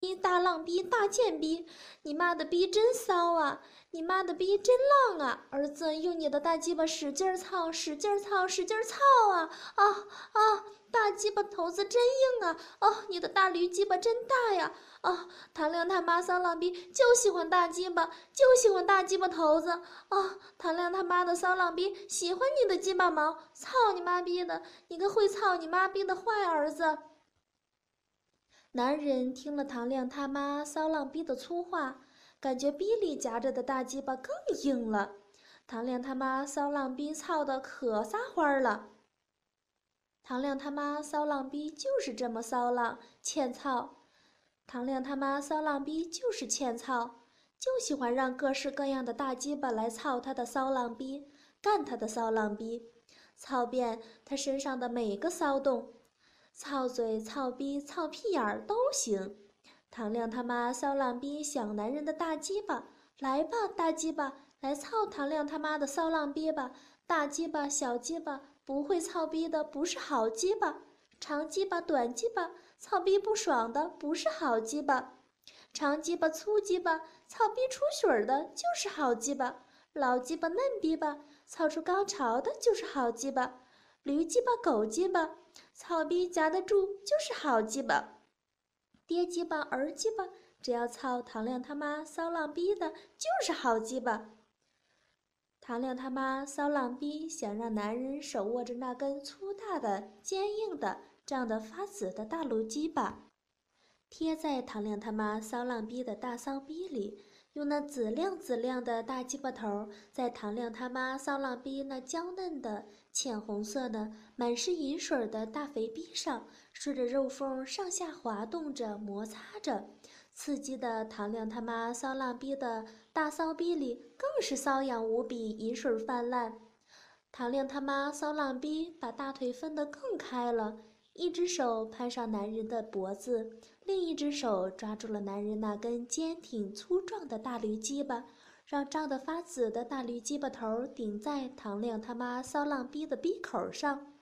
逼大浪逼大贱逼，你妈的逼真骚啊！你妈的逼真浪啊！儿子，用你的大鸡巴使劲操，使劲操，使劲操啊！啊啊！大鸡巴头子真硬啊！哦，你的大驴鸡巴真大呀！啊，唐亮他妈骚浪逼就喜欢大鸡巴，就喜欢大鸡巴头子！啊，唐亮他妈的骚浪逼喜欢你的鸡巴毛！操你妈逼的！你个会操你妈逼的坏儿子！男人听了唐亮他妈骚浪逼的粗话。感觉逼里夹着的大鸡巴更硬了，唐亮他妈骚浪逼操的可撒欢了。唐亮他妈骚浪逼就是这么骚浪欠操，唐亮他妈骚浪逼就是欠操，就喜欢让各式各样的大鸡巴来操他的骚浪逼，干他的骚浪逼，操遍他身上的每个骚洞，操嘴、操逼、操屁眼儿都行。唐亮他妈骚浪逼想男人的大鸡巴，来吧，大鸡巴，来操唐亮他妈的骚浪逼吧！大鸡巴、小鸡巴，不会操逼的不是好鸡巴；长鸡巴、短鸡巴，操逼不爽的不是好鸡巴；长鸡巴、粗鸡巴，操逼出水儿的就是好鸡巴；老鸡巴、嫩逼巴，操出高潮的就是好鸡巴；驴鸡巴、狗鸡巴，草逼夹得住就是好鸡巴。爹鸡巴儿鸡巴，只要操唐亮他妈骚浪逼的，就是好鸡巴。唐亮他妈骚浪逼想让男人手握着那根粗大的、坚硬的、胀得发紫的大炉鸡巴，贴在唐亮他妈骚浪逼的大骚逼里。用那紫亮紫亮的大鸡巴头，在唐亮他妈骚浪逼那娇嫩的浅红色的、满是银水的大肥逼上，顺着肉缝上下滑动着、摩擦着，刺激的唐亮他妈骚浪逼的大骚逼里更是瘙痒无比，银水泛滥。唐亮他妈骚浪逼把大腿分得更开了。一只手攀上男人的脖子，另一只手抓住了男人那根坚挺粗壮的大驴鸡巴，让胀得发紫的大驴鸡巴头顶在唐亮他妈骚浪逼的逼口上。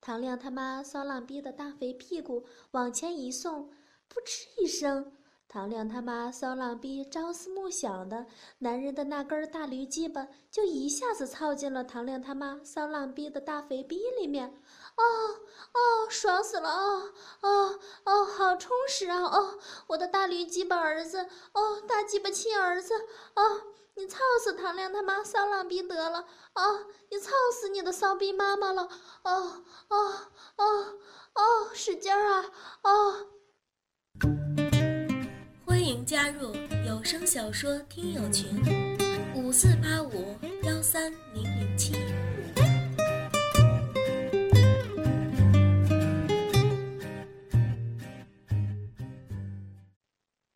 唐亮他妈骚浪逼的大肥屁股往前一送，噗嗤一声，唐亮他妈骚浪逼朝思暮想的男人的那根大驴鸡巴就一下子操进了唐亮他妈骚浪逼的大肥逼里面。哦哦，爽死了！哦哦哦，好充实啊！哦，我的大驴鸡巴儿子！哦，大鸡巴亲儿子！哦，你操死唐亮他妈骚浪逼得了！哦，你操死你的骚逼妈妈了！哦哦哦哦，使劲儿啊！哦，欢迎加入有声小说听友群：五四八五幺三零零七。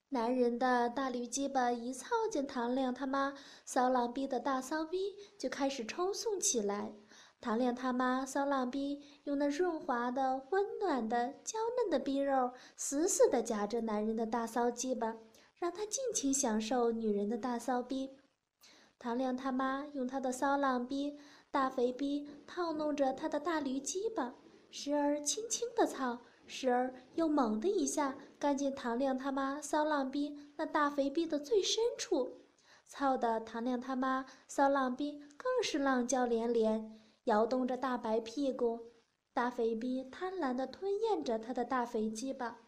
男人的大驴鸡巴一操见唐亮他妈骚浪逼的大骚逼，就开始抽送起来。唐亮他妈骚浪逼用那润滑的、温暖的、娇嫩的逼肉，死死地夹着男人的大骚鸡巴，让他尽情享受女人的大骚逼。唐亮他妈用他的骚浪逼、大肥逼套弄着他的大驴鸡巴，时而轻轻地操。时而又猛的一下干进唐亮他妈骚浪逼那大肥逼的最深处，操的唐亮他妈骚浪逼更是浪叫连连，摇动着大白屁股，大肥逼贪婪地吞咽着他的大肥鸡巴。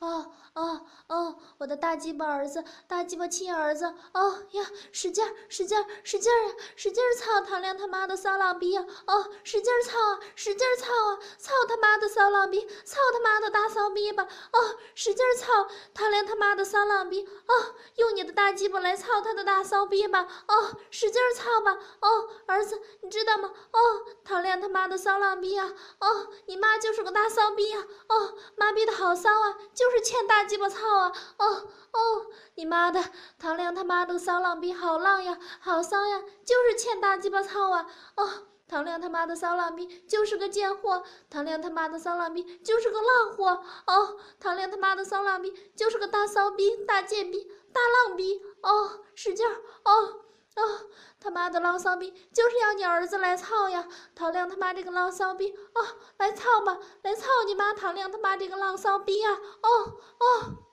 哦哦哦！我的大鸡巴儿子，大鸡巴亲儿子！哦呀，使劲儿，使劲儿，使劲儿呀，使劲儿操唐亮他妈的骚浪逼呀！哦，使劲儿操啊，使劲儿操啊，操他妈的骚浪逼，操他妈的大骚逼吧！哦，使劲儿操唐亮他妈的骚浪逼！哦，用你的大鸡巴来操他的大骚逼吧！哦，使劲儿操吧！哦，儿子，你知道吗？哦，唐亮他妈的骚浪逼啊！哦，你妈就是个大骚逼啊！哦，妈逼的好骚啊！就是。是欠大鸡巴操啊！哦哦，你妈的，唐亮他妈的骚浪逼，好浪呀，好骚呀，就是欠大鸡巴操啊！哦。唐亮他妈的骚浪逼就是个贱货，唐亮他妈的骚浪逼就是个浪货哦，唐亮他妈的骚浪逼就是个大骚逼、大贱逼、大浪逼哦，使劲儿哦哦，他妈的浪骚逼就是要你儿子来操呀！唐亮他妈这个浪骚逼哦，来操吧，来操你妈！唐亮他妈这个浪骚逼啊！哦哦，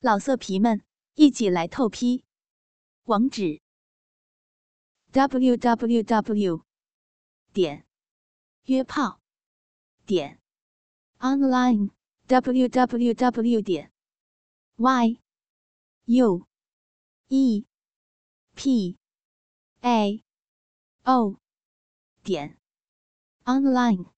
老色皮们一起来透批，网址：w w w. 点约炮点 online w w w 点 y u e p a o 点 online。